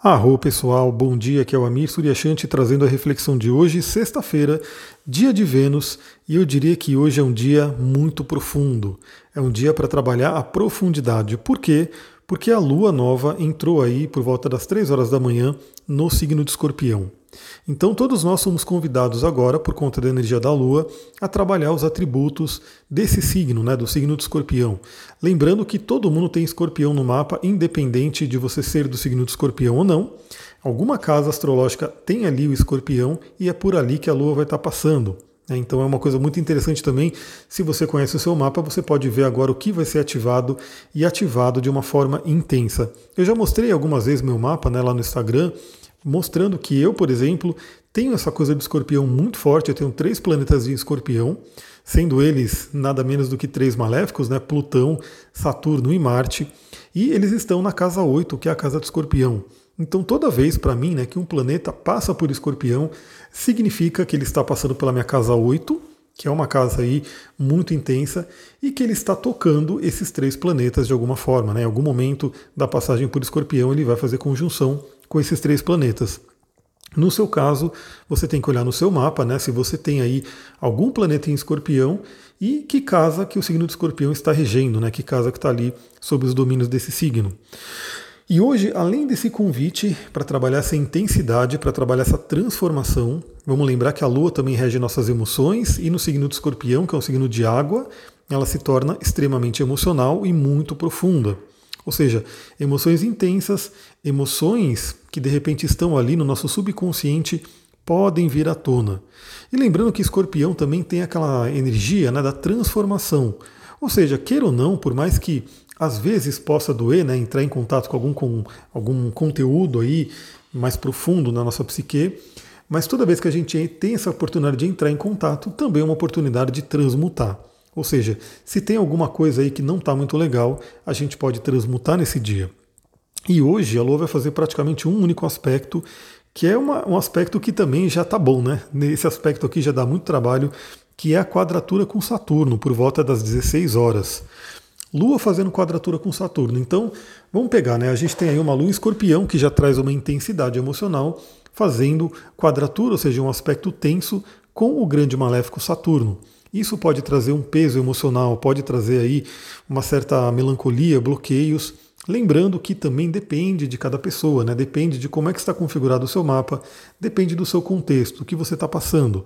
Arro pessoal, bom dia, aqui é o Amir Suryashanti trazendo a reflexão de hoje, sexta-feira, dia de Vênus, e eu diria que hoje é um dia muito profundo. É um dia para trabalhar a profundidade. Por quê? Porque a lua nova entrou aí por volta das 3 horas da manhã no signo de Escorpião. Então, todos nós somos convidados agora, por conta da energia da Lua, a trabalhar os atributos desse signo, né, do signo de Escorpião. Lembrando que todo mundo tem Escorpião no mapa, independente de você ser do signo de Escorpião ou não. Alguma casa astrológica tem ali o Escorpião e é por ali que a Lua vai estar passando. Né. Então é uma coisa muito interessante também. Se você conhece o seu mapa, você pode ver agora o que vai ser ativado e ativado de uma forma intensa. Eu já mostrei algumas vezes meu mapa né, lá no Instagram mostrando que eu, por exemplo, tenho essa coisa de escorpião muito forte. Eu tenho três planetas de escorpião, sendo eles nada menos do que três maléficos, né? Plutão, Saturno e Marte. E eles estão na casa 8, que é a casa do escorpião. Então, toda vez para mim né, que um planeta passa por escorpião, significa que ele está passando pela minha casa 8, que é uma casa aí muito intensa, e que ele está tocando esses três planetas de alguma forma. Né? Em algum momento da passagem por escorpião, ele vai fazer conjunção com esses três planetas. No seu caso, você tem que olhar no seu mapa, né, se você tem aí algum planeta em escorpião e que casa que o signo de escorpião está regendo, né, que casa que está ali sob os domínios desse signo. E hoje, além desse convite para trabalhar essa intensidade, para trabalhar essa transformação, vamos lembrar que a Lua também rege nossas emoções e no signo de escorpião, que é um signo de água, ela se torna extremamente emocional e muito profunda. Ou seja, emoções intensas, emoções que de repente estão ali no nosso subconsciente podem vir à tona. E lembrando que escorpião também tem aquela energia né, da transformação. Ou seja, queira ou não, por mais que às vezes possa doer, né, entrar em contato com algum, com algum conteúdo aí mais profundo na nossa psique, mas toda vez que a gente tem essa oportunidade de entrar em contato, também é uma oportunidade de transmutar. Ou seja, se tem alguma coisa aí que não está muito legal, a gente pode transmutar nesse dia. E hoje a Lua vai fazer praticamente um único aspecto, que é uma, um aspecto que também já está bom, né? Nesse aspecto aqui já dá muito trabalho, que é a quadratura com Saturno, por volta das 16 horas. Lua fazendo quadratura com Saturno. Então, vamos pegar, né? A gente tem aí uma Lua escorpião que já traz uma intensidade emocional, fazendo quadratura, ou seja, um aspecto tenso com o grande maléfico Saturno. Isso pode trazer um peso emocional, pode trazer aí uma certa melancolia, bloqueios. Lembrando que também depende de cada pessoa, né? depende de como é que está configurado o seu mapa, depende do seu contexto, o que você está passando.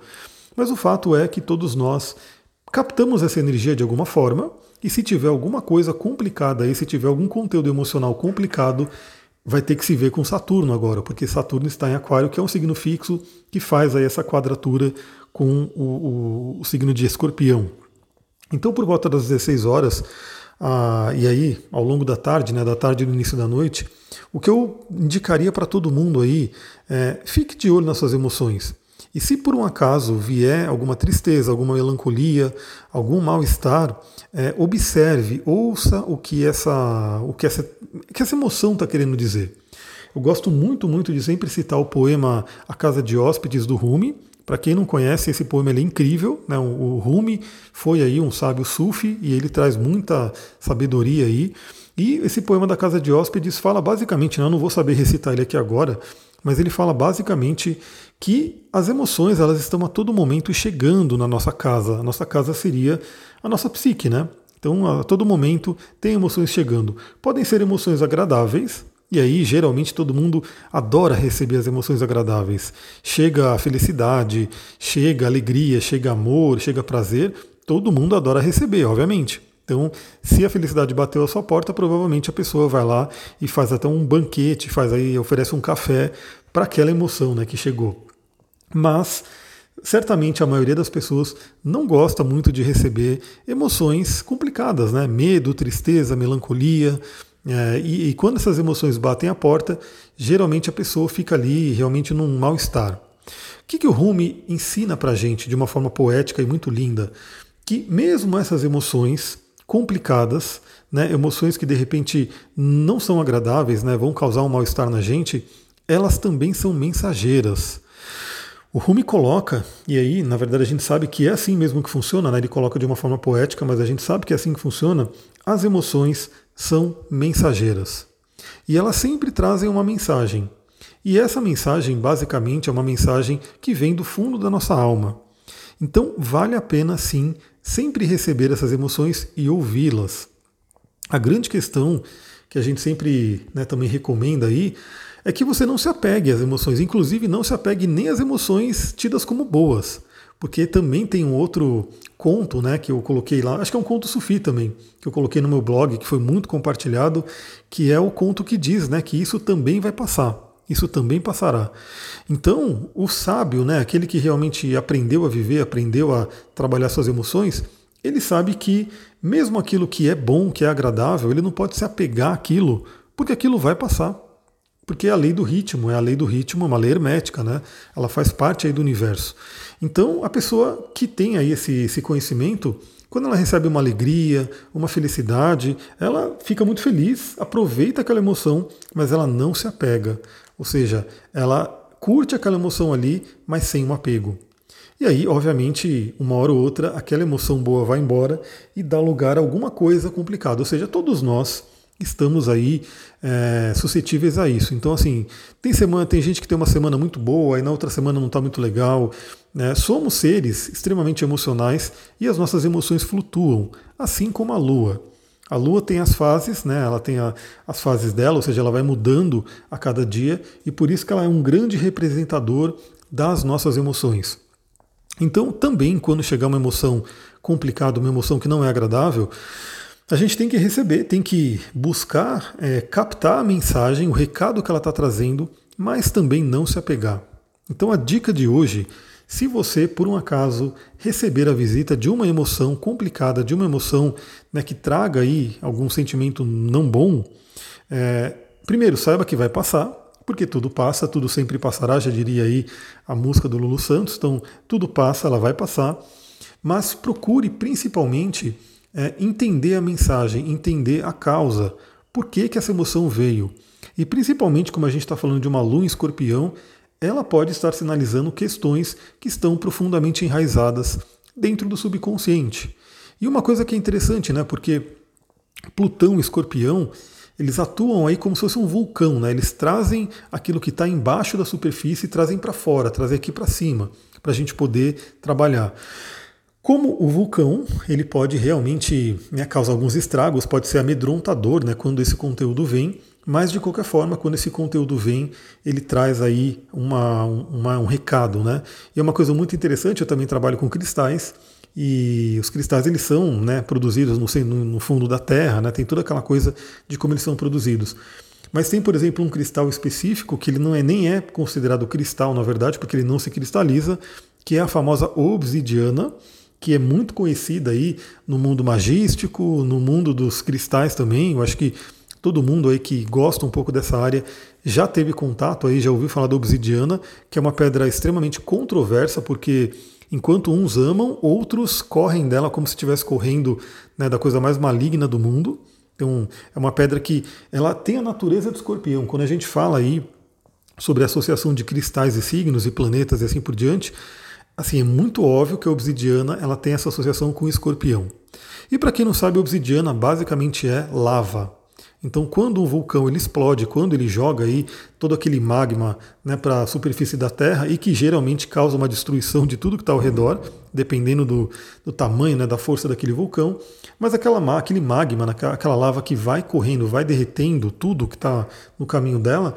Mas o fato é que todos nós captamos essa energia de alguma forma, e se tiver alguma coisa complicada aí, se tiver algum conteúdo emocional complicado, vai ter que se ver com Saturno agora, porque Saturno está em Aquário, que é um signo fixo que faz aí essa quadratura com o, o, o signo de escorpião. Então, por volta das 16 horas, ah, e aí ao longo da tarde, né, da tarde e do início da noite, o que eu indicaria para todo mundo aí é fique de olho nas suas emoções. E se por um acaso vier alguma tristeza, alguma melancolia, algum mal-estar, é, observe, ouça o que essa, o que essa, que essa emoção está querendo dizer. Eu gosto muito, muito de sempre citar o poema A Casa de Hóspedes do Rumi, para quem não conhece, esse poema é incrível. Né? O Rumi foi aí um sábio sufi e ele traz muita sabedoria aí. E esse poema da Casa de Hóspedes fala basicamente, né? eu não vou saber recitar ele aqui agora, mas ele fala basicamente que as emoções elas estão a todo momento chegando na nossa casa. A nossa casa seria a nossa psique, né? Então, a todo momento tem emoções chegando. Podem ser emoções agradáveis, e aí, geralmente, todo mundo adora receber as emoções agradáveis. Chega a felicidade, chega alegria, chega amor, chega prazer, todo mundo adora receber, obviamente. Então, se a felicidade bateu a sua porta, provavelmente a pessoa vai lá e faz até um banquete, faz aí, oferece um café para aquela emoção né, que chegou. Mas certamente a maioria das pessoas não gosta muito de receber emoções complicadas, né? Medo, tristeza, melancolia. É, e, e, quando essas emoções batem a porta, geralmente a pessoa fica ali realmente num mal-estar. O que, que o Rumi ensina para a gente de uma forma poética e muito linda? Que mesmo essas emoções complicadas, né, emoções que de repente não são agradáveis, né, vão causar um mal-estar na gente, elas também são mensageiras. O Rumi coloca, e aí, na verdade, a gente sabe que é assim mesmo que funciona, né? ele coloca de uma forma poética, mas a gente sabe que é assim que funciona. As emoções são mensageiras. E elas sempre trazem uma mensagem. E essa mensagem, basicamente, é uma mensagem que vem do fundo da nossa alma. Então, vale a pena sim sempre receber essas emoções e ouvi-las. A grande questão que a gente sempre né, também recomenda aí é que você não se apegue às emoções, inclusive não se apegue nem às emoções tidas como boas, porque também tem um outro conto, né, que eu coloquei lá, acho que é um conto sufi também, que eu coloquei no meu blog, que foi muito compartilhado, que é o conto que diz, né, que isso também vai passar isso também passará. Então, o sábio, né, aquele que realmente aprendeu a viver, aprendeu a trabalhar suas emoções, ele sabe que mesmo aquilo que é bom, que é agradável, ele não pode se apegar àquilo, porque aquilo vai passar. Porque é a lei do ritmo, é a lei do ritmo, é uma lei hermética, né? Ela faz parte aí do universo. Então, a pessoa que tem aí esse, esse conhecimento, quando ela recebe uma alegria, uma felicidade, ela fica muito feliz, aproveita aquela emoção, mas ela não se apega. Ou seja, ela curte aquela emoção ali, mas sem um apego. E aí, obviamente, uma hora ou outra, aquela emoção boa vai embora e dá lugar a alguma coisa complicada. Ou seja, todos nós estamos aí é, suscetíveis a isso. Então, assim, tem semana, tem gente que tem uma semana muito boa, e na outra semana não está muito legal. Né? Somos seres extremamente emocionais e as nossas emoções flutuam, assim como a Lua. A Lua tem as fases, né? ela tem a, as fases dela, ou seja, ela vai mudando a cada dia, e por isso que ela é um grande representador das nossas emoções. Então, também, quando chegar uma emoção complicada, uma emoção que não é agradável, a gente tem que receber, tem que buscar é, captar a mensagem, o recado que ela está trazendo, mas também não se apegar. Então, a dica de hoje se você, por um acaso, receber a visita de uma emoção complicada, de uma emoção né, que traga aí algum sentimento não bom, é, primeiro saiba que vai passar, porque tudo passa, tudo sempre passará, já diria aí a música do Lulu Santos, então tudo passa, ela vai passar, mas procure principalmente é, entender a mensagem, entender a causa, por que, que essa emoção veio. E principalmente, como a gente está falando de uma lua em escorpião, ela pode estar sinalizando questões que estão profundamente enraizadas dentro do subconsciente. E uma coisa que é interessante, né? Porque Plutão e Escorpião, eles atuam aí como se fosse um vulcão, né? Eles trazem aquilo que está embaixo da superfície e trazem para fora, trazem aqui para cima, para a gente poder trabalhar. Como o vulcão, ele pode realmente né, causar alguns estragos, pode ser amedrontador né, quando esse conteúdo vem, mas de qualquer forma, quando esse conteúdo vem, ele traz aí uma, uma, um recado, né? E é uma coisa muito interessante, eu também trabalho com cristais, e os cristais eles são né, produzidos no, no fundo da Terra, né? tem toda aquela coisa de como eles são produzidos. Mas tem, por exemplo, um cristal específico que ele não é nem é considerado cristal, na verdade, porque ele não se cristaliza, que é a famosa obsidiana, que é muito conhecida aí no mundo magístico, no mundo dos cristais também. Eu acho que todo mundo aí que gosta um pouco dessa área já teve contato aí, já ouviu falar da obsidiana, que é uma pedra extremamente controversa, porque enquanto uns amam, outros correm dela como se estivesse correndo né, da coisa mais maligna do mundo. Então, é uma pedra que ela tem a natureza do escorpião. Quando a gente fala aí sobre a associação de cristais e signos e planetas e assim por diante, assim, é muito óbvio que a obsidiana ela tem essa associação com o escorpião. E para quem não sabe, obsidiana basicamente é lava. Então, quando um vulcão ele explode, quando ele joga aí todo aquele magma né, para a superfície da Terra e que geralmente causa uma destruição de tudo que está ao redor, dependendo do, do tamanho, né, da força daquele vulcão, mas aquela, aquele magma, aquela lava que vai correndo, vai derretendo tudo que está no caminho dela,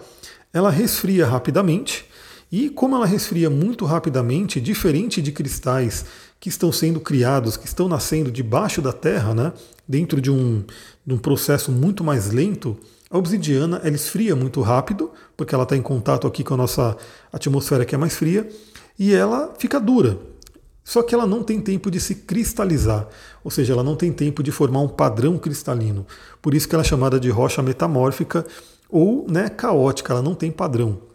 ela resfria rapidamente. E como ela resfria muito rapidamente, diferente de cristais que estão sendo criados, que estão nascendo debaixo da Terra, né, dentro de um, de um processo muito mais lento, a obsidiana ela esfria muito rápido, porque ela está em contato aqui com a nossa atmosfera que é mais fria, e ela fica dura. Só que ela não tem tempo de se cristalizar, ou seja, ela não tem tempo de formar um padrão cristalino. Por isso que ela é chamada de rocha metamórfica ou né, caótica, ela não tem padrão.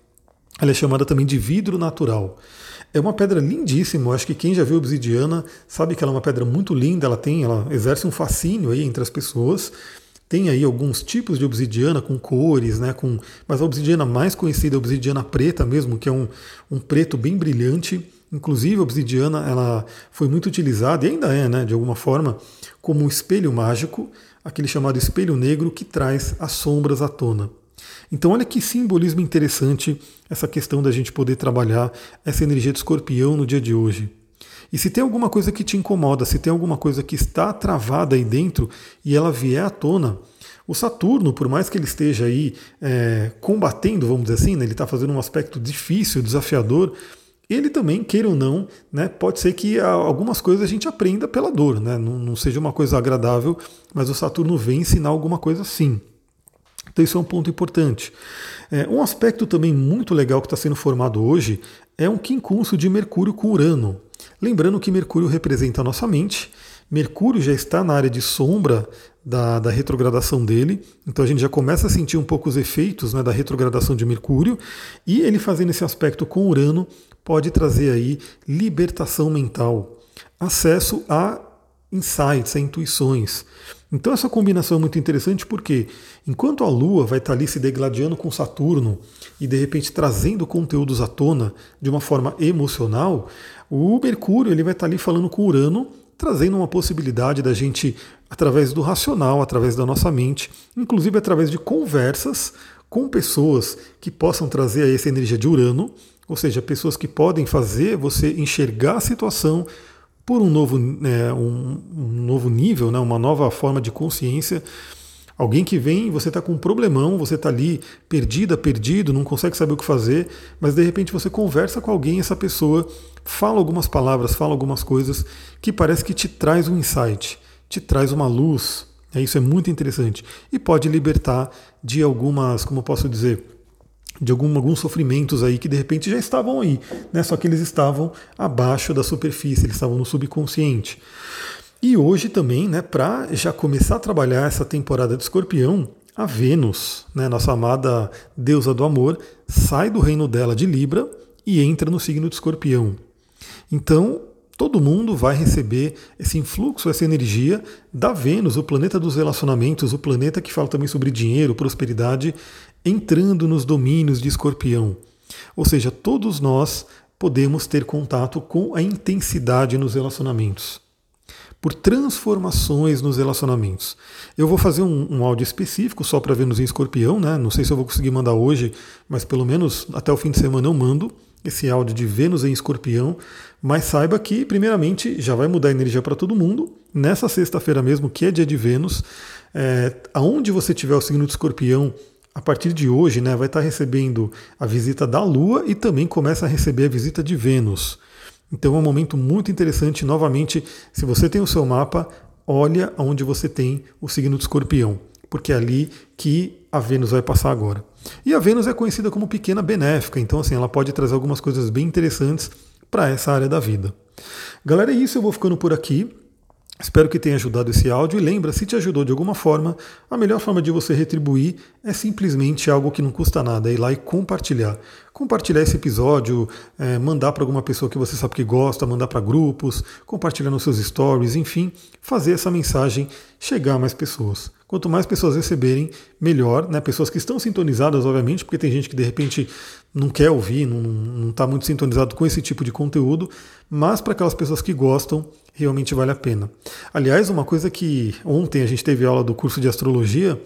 Ela é chamada também de vidro natural. É uma pedra lindíssima, acho que quem já viu obsidiana sabe que ela é uma pedra muito linda, ela tem, ela exerce um fascínio aí entre as pessoas. Tem aí alguns tipos de obsidiana com cores, né? Com, mas a obsidiana mais conhecida é a obsidiana preta mesmo, que é um, um preto bem brilhante. Inclusive a obsidiana ela foi muito utilizada, e ainda é, né, de alguma forma, como um espelho mágico, aquele chamado espelho negro que traz as sombras à tona. Então, olha que simbolismo interessante essa questão da gente poder trabalhar essa energia de escorpião no dia de hoje. E se tem alguma coisa que te incomoda, se tem alguma coisa que está travada aí dentro e ela vier à tona, o Saturno, por mais que ele esteja aí é, combatendo, vamos dizer assim, né, ele está fazendo um aspecto difícil, desafiador, ele também, queira ou não, né, pode ser que algumas coisas a gente aprenda pela dor, né, não, não seja uma coisa agradável, mas o Saturno vem ensinar alguma coisa sim. Então isso é um ponto importante. É, um aspecto também muito legal que está sendo formado hoje é um quincúncio de Mercúrio com Urano. Lembrando que Mercúrio representa a nossa mente, Mercúrio já está na área de sombra da, da, retrogradação dele, então a gente já começa a sentir um pouco os efeitos né, da retrogradação de Mercúrio, e ele fazendo esse aspecto com Urano pode trazer aí libertação mental, acesso a insights, a intuições. Então essa combinação é muito interessante porque enquanto a Lua vai estar ali se degladiando com Saturno e de repente trazendo conteúdos à tona de uma forma emocional, o Mercúrio ele vai estar ali falando com Urano, trazendo uma possibilidade da gente através do racional, através da nossa mente, inclusive através de conversas com pessoas que possam trazer essa energia de Urano, ou seja, pessoas que podem fazer você enxergar a situação por um novo, é, um, um, novo nível, né, uma nova forma de consciência. Alguém que vem, você está com um problemão, você está ali perdida, perdido, não consegue saber o que fazer, mas de repente você conversa com alguém, essa pessoa fala algumas palavras, fala algumas coisas que parece que te traz um insight, te traz uma luz. É, isso é muito interessante. E pode libertar de algumas, como eu posso dizer, de algum, alguns sofrimentos aí que de repente já estavam aí, né? só que eles estavam abaixo da superfície, eles estavam no subconsciente. E hoje também, né, para já começar a trabalhar essa temporada de escorpião, a Vênus, né, nossa amada deusa do amor, sai do reino dela de Libra e entra no signo de escorpião. Então, todo mundo vai receber esse influxo, essa energia da Vênus, o planeta dos relacionamentos, o planeta que fala também sobre dinheiro, prosperidade, entrando nos domínios de escorpião. Ou seja, todos nós podemos ter contato com a intensidade nos relacionamentos. Por transformações nos relacionamentos. Eu vou fazer um, um áudio específico só para Vênus em escorpião, né? Não sei se eu vou conseguir mandar hoje, mas pelo menos até o fim de semana eu mando esse áudio de Vênus em escorpião. Mas saiba que, primeiramente, já vai mudar a energia para todo mundo. Nessa sexta-feira mesmo, que é dia de Vênus, é, aonde você tiver o signo de escorpião, a partir de hoje, né, vai estar recebendo a visita da Lua e também começa a receber a visita de Vênus. Então é um momento muito interessante. Novamente, se você tem o seu mapa, olha onde você tem o signo de escorpião, porque é ali que a Vênus vai passar agora. E a Vênus é conhecida como pequena benéfica, então assim, ela pode trazer algumas coisas bem interessantes para essa área da vida. Galera, é isso, eu vou ficando por aqui. Espero que tenha ajudado esse áudio e lembra, se te ajudou de alguma forma, a melhor forma de você retribuir é simplesmente algo que não custa nada, é ir lá e compartilhar. Compartilhar esse episódio, é, mandar para alguma pessoa que você sabe que gosta, mandar para grupos, compartilhar nos seus stories, enfim, fazer essa mensagem chegar a mais pessoas. Quanto mais pessoas receberem, melhor, né? Pessoas que estão sintonizadas, obviamente, porque tem gente que de repente não quer ouvir, não está muito sintonizado com esse tipo de conteúdo, mas para aquelas pessoas que gostam, realmente vale a pena. Aliás, uma coisa que ontem a gente teve aula do curso de astrologia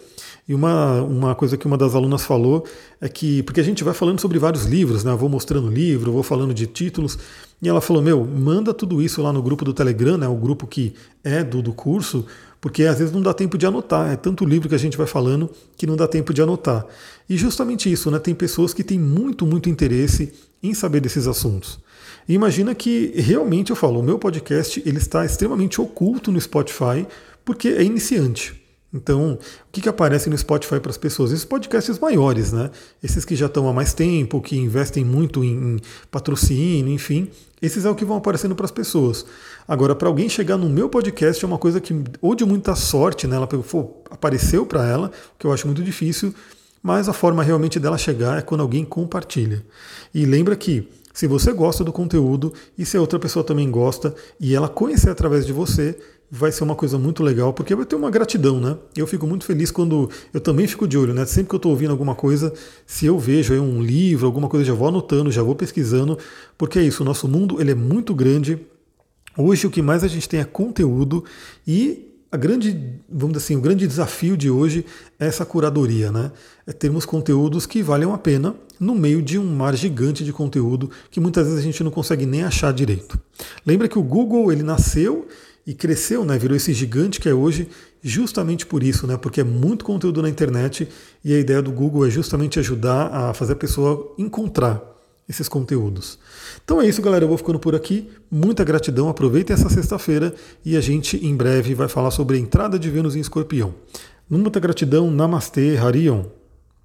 e uma, uma coisa que uma das alunas falou é que, porque a gente vai falando sobre vários livros, né? Eu vou mostrando livro, vou falando de títulos, e ela falou: Meu, manda tudo isso lá no grupo do Telegram, né? O grupo que é do, do curso, porque às vezes não dá tempo de anotar. É tanto livro que a gente vai falando que não dá tempo de anotar. E justamente isso, né? Tem pessoas que têm muito, muito interesse em saber desses assuntos. E imagina que realmente eu falo, o meu podcast ele está extremamente oculto no Spotify porque é iniciante. Então, o que, que aparece no Spotify para as pessoas? Esses podcasts maiores, né? Esses que já estão há mais tempo, que investem muito em, em patrocínio, enfim, esses é o que vão aparecendo para as pessoas. Agora, para alguém chegar no meu podcast é uma coisa que, ou de muita sorte, né? Ela pegou, apareceu para ela, que eu acho muito difícil, mas a forma realmente dela chegar é quando alguém compartilha. E lembra que se você gosta do conteúdo e se a outra pessoa também gosta e ela conhecer através de você, vai ser uma coisa muito legal, porque vai ter uma gratidão, né? Eu fico muito feliz quando eu também fico de olho, né? Sempre que eu estou ouvindo alguma coisa, se eu vejo um livro, alguma coisa, já vou anotando, já vou pesquisando, porque é isso, o nosso mundo ele é muito grande. Hoje o que mais a gente tem é conteúdo e a grande, vamos dizer assim, o grande desafio de hoje é essa curadoria, né? É termos conteúdos que valham a pena no meio de um mar gigante de conteúdo que muitas vezes a gente não consegue nem achar direito. Lembra que o Google ele nasceu e cresceu, né? Virou esse gigante que é hoje, justamente por isso, né? Porque é muito conteúdo na internet e a ideia do Google é justamente ajudar a fazer a pessoa encontrar esses conteúdos. Então é isso, galera. Eu vou ficando por aqui. Muita gratidão. Aproveitem essa sexta-feira e a gente em breve vai falar sobre a entrada de Vênus em Escorpião. Muita gratidão. Namastê, Harion.